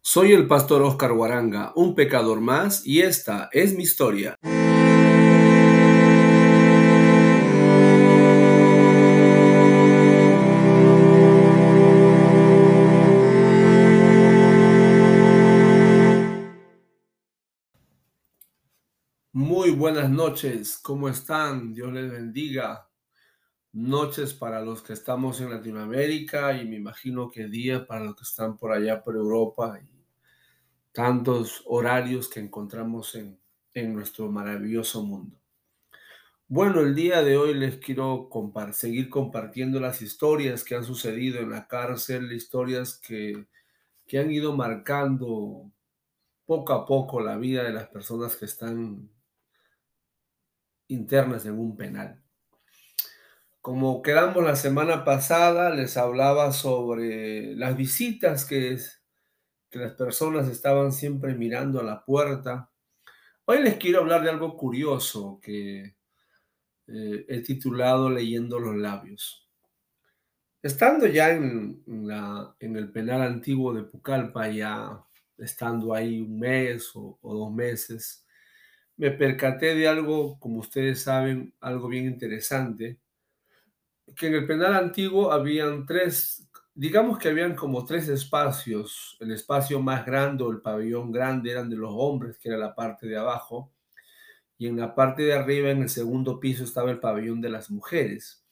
Soy el pastor Oscar Guaranga, un pecador más, y esta es mi historia. Buenas noches, ¿cómo están? Dios les bendiga. Noches para los que estamos en Latinoamérica y me imagino que día para los que están por allá por Europa y tantos horarios que encontramos en, nuestro maravilloso mundo. Bueno, el día de hoy les quiero seguir compartiendo las historias que han sucedido en la cárcel, historias que, que han ido marcando poco a poco la vida de las personas que están internas en un penal. Como quedamos la semana pasada, les hablaba sobre las visitas que las personas estaban siempre mirando a la puerta. Hoy les quiero hablar de algo curioso que eh, he titulado Leyendo los labios. Estando ya en, el penal antiguo de Pucallpa, ya estando ahí un mes o dos meses, me percaté de algo, como ustedes saben, algo bien interesante, que en el penal antiguo habían tres digamos que habían como tres espacios. El espacio más grande o el pabellón grande eran de los hombres, que era la parte de abajo. Y en la parte de arriba, en el segundo piso, estaba el pabellón de las mujeres.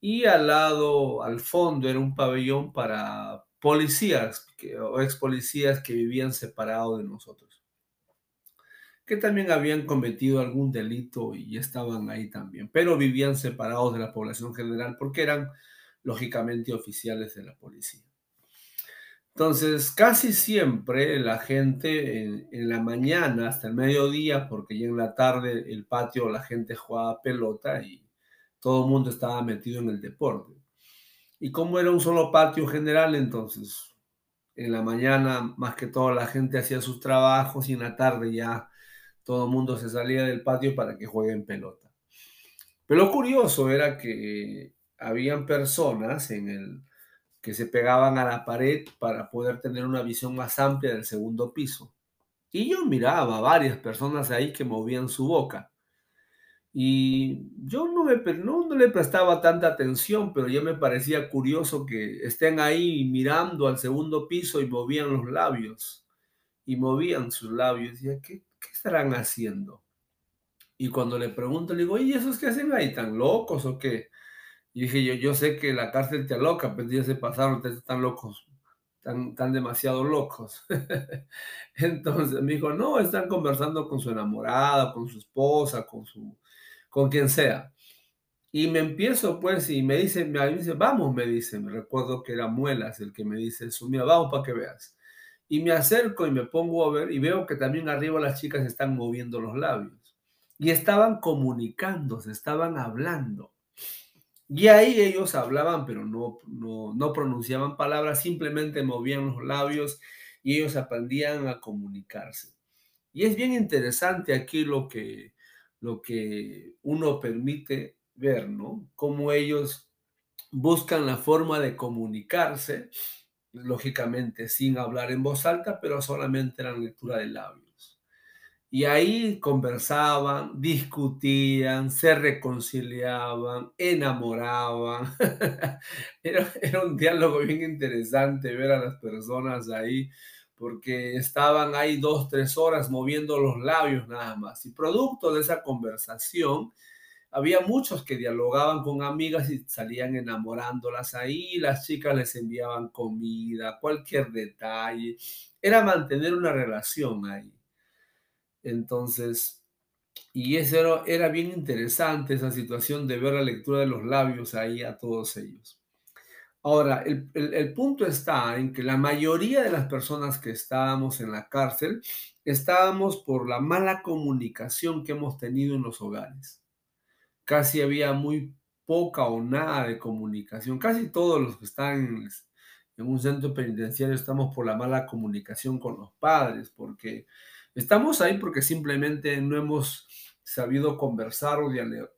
Y al lado, al fondo, era un pabellón para policías o ex policías que vivían separados de nosotros. Que también habían cometido algún delito y estaban ahí también. Pero vivían separados de la población general porque eran lógicamente oficiales de la policía. Entonces, casi siempre la gente en, la mañana hasta el mediodía, porque ya en la tarde el patio la gente jugaba pelota y todo el mundo estaba metido en el deporte. Y como era un solo patio general, entonces en la mañana más que todo la gente hacía sus trabajos y en la tarde ya todo el mundo se salía del patio para que jueguen pelota. Pero lo curioso era que habían personas en el que se pegaban a la pared para poder tener una visión más amplia del segundo piso. Y yo miraba a varias personas ahí que movían su boca. Y yo no, me, no, le prestaba tanta atención, pero ya me parecía curioso que estén ahí mirando al segundo piso y movían los labios. Y movían sus labios. Y decía, ¿qué, qué estarán haciendo? Y cuando le pregunto, le digo, ¿y esos qué hacen ahí? ¿Tan locos o qué? Y dije, yo, yo sé que la cárcel te aloca, pero ya se pasaron, están locos, están, están demasiado locos. Entonces me dijo, no, están conversando con su enamorada, con su esposa, con su, con quien sea. Y me empiezo, pues, y me dice, me dice, vamos, me dice, me recuerdo que era Muelas el que me dice eso, mira, vamos para que veas. Y me acerco y me pongo a ver y veo que también arriba las chicas están moviendo los labios. Y estaban comunicándose, estaban hablando. Y ahí ellos hablaban, pero no, no, pronunciaban palabras, simplemente movían los labios y ellos aprendían a comunicarse. Y es bien interesante aquí lo que, lo que uno permite ver, ¿no? Cómo ellos buscan la forma de comunicarse, lógicamente sin hablar en voz alta, pero solamente la lectura de labios. Y ahí conversaban, discutían, se reconciliaban, enamoraban. era, un diálogo bien interesante ver a las personas ahí, porque estaban ahí dos, tres horas moviendo los labios nada más. Y producto de esa conversación, había muchos que dialogaban con amigas y salían enamorándolas ahí, las chicas les enviaban comida, cualquier detalle. Era mantener una relación ahí. Entonces, y eso era, bien interesante, esa situación de ver la lectura de los labios ahí a todos ellos. Ahora, el, el, punto está en que la mayoría de las personas que estábamos en la cárcel estábamos por la mala comunicación que hemos tenido en los hogares. Casi había muy poca o nada de comunicación. Casi todos los que están en, un centro penitenciario estamos por la mala comunicación con los padres, porque Estamos ahí porque simplemente no hemos sabido conversar o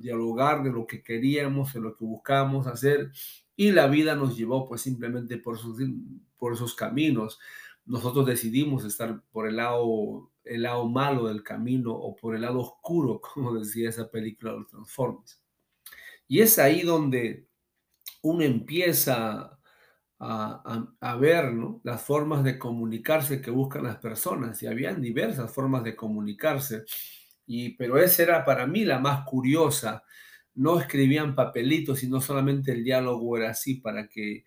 dialogar de lo que queríamos, de lo que buscábamos hacer, y la vida nos llevó pues simplemente por esos, por esos caminos. Nosotros decidimos estar por el lado, el lado malo del camino o por el lado oscuro, como decía esa película de los Transformers. Y es ahí donde uno empieza a, ver las formas de comunicarse que buscan las personas. Y habían diversas formas de comunicarse. Y, pero esa era para mí la más curiosa. No escribían papelitos, sino solamente el diálogo era así para que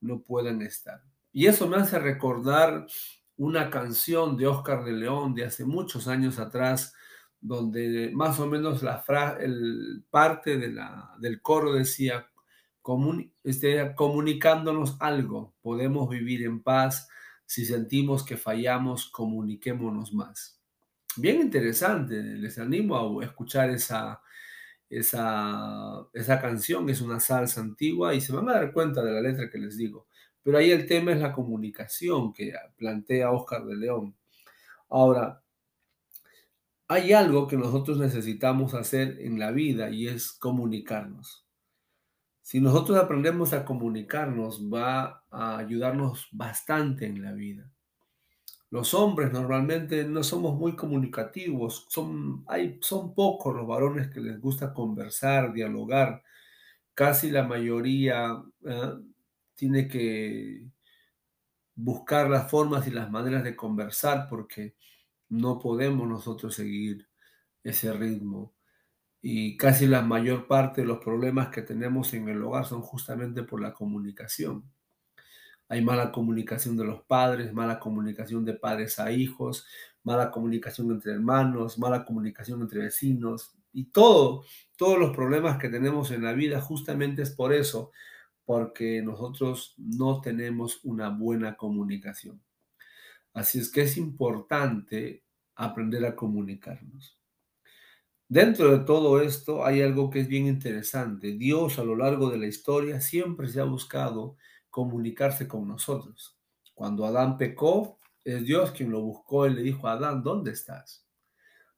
no puedan estar. Y eso me hace recordar una canción de Oscar de León de hace muchos años atrás, donde más o menos la el parte de la, del coro decía, esté comunicándonos algo. Podemos vivir en paz. Si sentimos que fallamos, comuniquémonos más. Bien interesante. Les animo a escuchar esa, esa, esa canción. Es una salsa antigua y se van a dar cuenta de la letra que les digo. Pero ahí el tema es la comunicación que plantea Oscar de León. Ahora, hay algo que nosotros necesitamos hacer en la vida y es comunicarnos. Si nosotros aprendemos a comunicarnos, va a ayudarnos bastante en la vida. Los hombres normalmente no somos muy comunicativos, son, hay, son pocos los varones que les gusta conversar, dialogar. Casi la mayoría ¿eh? Tiene que buscar las formas y las maneras de conversar porque no podemos nosotros seguir ese ritmo y casi la mayor parte de los problemas que tenemos en el hogar son justamente por la comunicación. Hay mala comunicación de los padres, mala comunicación de padres a hijos, mala comunicación entre hermanos, mala comunicación entre vecinos y todo, todos los problemas que tenemos en la vida justamente es por eso, porque nosotros no tenemos una buena comunicación. Así es que es importante aprender a comunicarnos. Dentro de todo esto hay algo que es bien interesante. Dios a lo largo de la historia siempre se ha buscado comunicarse con nosotros. Cuando Adán pecó, es Dios quien lo buscó y le dijo a Adán, ¿dónde estás?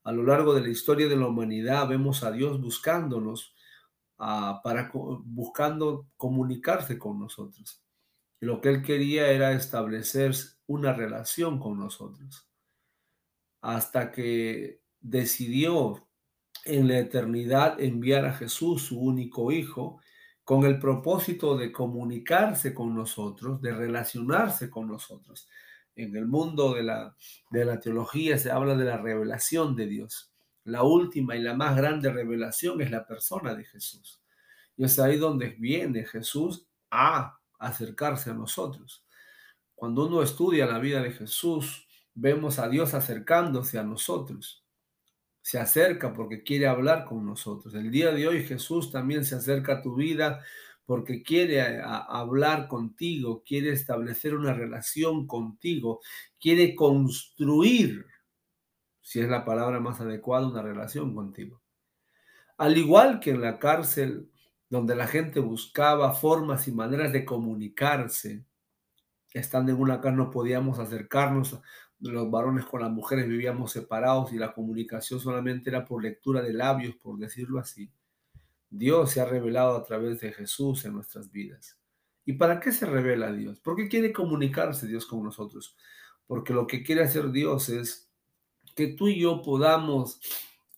A lo largo de la historia de la humanidad vemos a Dios buscándonos ah, para buscando comunicarse con nosotros. Lo que él quería era establecer una relación con nosotros. Hasta que decidió en la eternidad enviar a Jesús, su único Hijo, con el propósito de comunicarse con nosotros, de relacionarse con nosotros. En el mundo de la, de la teología se habla de la revelación de Dios. La última y la más grande revelación es la persona de Jesús. Y es ahí donde viene Jesús a acercarse a nosotros. Cuando uno estudia la vida de Jesús, vemos a Dios acercándose a nosotros se acerca porque quiere hablar con nosotros. El día de hoy Jesús también se acerca a tu vida porque quiere hablar contigo, quiere establecer una relación contigo, quiere construir, si es la palabra más adecuada, una relación contigo. Al igual que en la cárcel, donde la gente buscaba formas y maneras de comunicarse, estando en una casa no podíamos acercarnos los varones con las mujeres vivíamos separados y la comunicación solamente era por lectura de labios, por decirlo así. Dios se ha revelado a través de Jesús en nuestras vidas. ¿Y para qué se revela Dios? ¿Por qué quiere comunicarse Dios con nosotros? Porque lo que quiere hacer Dios es que tú y yo podamos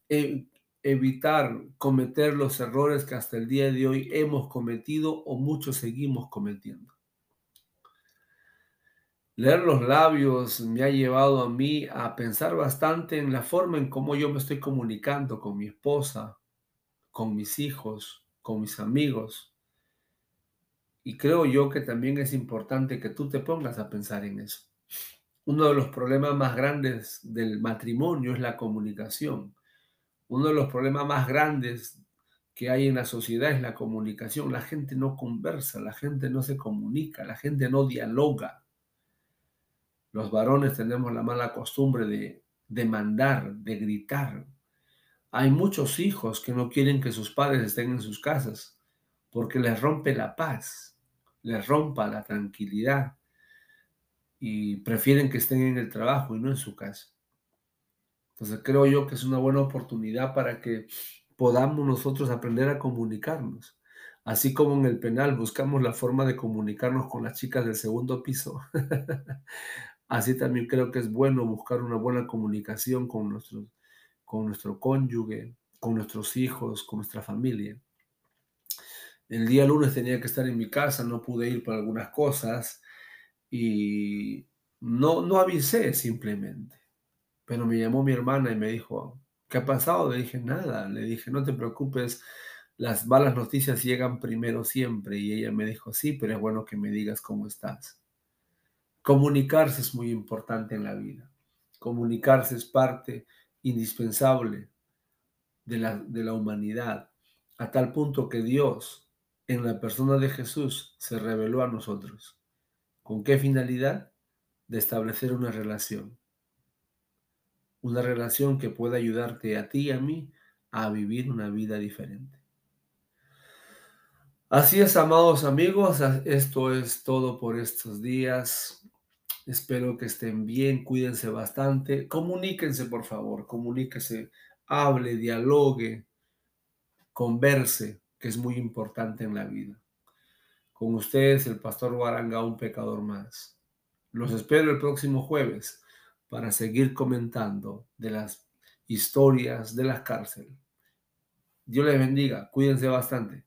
eh, evitar cometer los errores que hasta el día de hoy hemos cometido o muchos seguimos cometiendo. Leer los labios me ha llevado a mí a pensar bastante en la forma en cómo yo me estoy comunicando con mi esposa, con mis hijos, con mis amigos. Y creo yo que también es importante que tú te pongas a pensar en eso. Uno de los problemas más grandes del matrimonio es la comunicación. Uno de los problemas más grandes que hay en la sociedad es la comunicación. La gente no conversa, la gente no se comunica, la gente no dialoga. Los varones tenemos la mala costumbre de demandar, de gritar. Hay muchos hijos que no quieren que sus padres estén en sus casas porque les rompe la paz, les rompa la tranquilidad y prefieren que estén en el trabajo y no en su casa. Entonces creo yo que es una buena oportunidad para que podamos nosotros aprender a comunicarnos. Así como en el penal buscamos la forma de comunicarnos con las chicas del segundo piso. Así también creo que es bueno buscar una buena comunicación con, nuestros, con nuestro cónyuge, con nuestros hijos, con nuestra familia. El día lunes tenía que estar en mi casa, no pude ir por algunas cosas y no, no avisé simplemente. Pero me llamó mi hermana y me dijo, ¿qué ha pasado? Le dije, nada. Le dije, no te preocupes, las malas noticias llegan primero siempre. Y ella me dijo, sí, pero es bueno que me digas cómo estás. Comunicarse es muy importante en la vida. Comunicarse es parte indispensable de la, de la humanidad, a tal punto que Dios, en la persona de Jesús, se reveló a nosotros. ¿Con qué finalidad? De establecer una relación. Una relación que pueda ayudarte a ti y a mí a vivir una vida diferente. Así es, amados amigos, esto es todo por estos días. Espero que estén bien, cuídense bastante. Comuníquense, por favor, comuníquese, hable, dialogue, converse, que es muy importante en la vida. Con ustedes, el pastor Guaranga, un pecador más. Los espero el próximo jueves para seguir comentando de las historias de la cárcel. Dios les bendiga, cuídense bastante.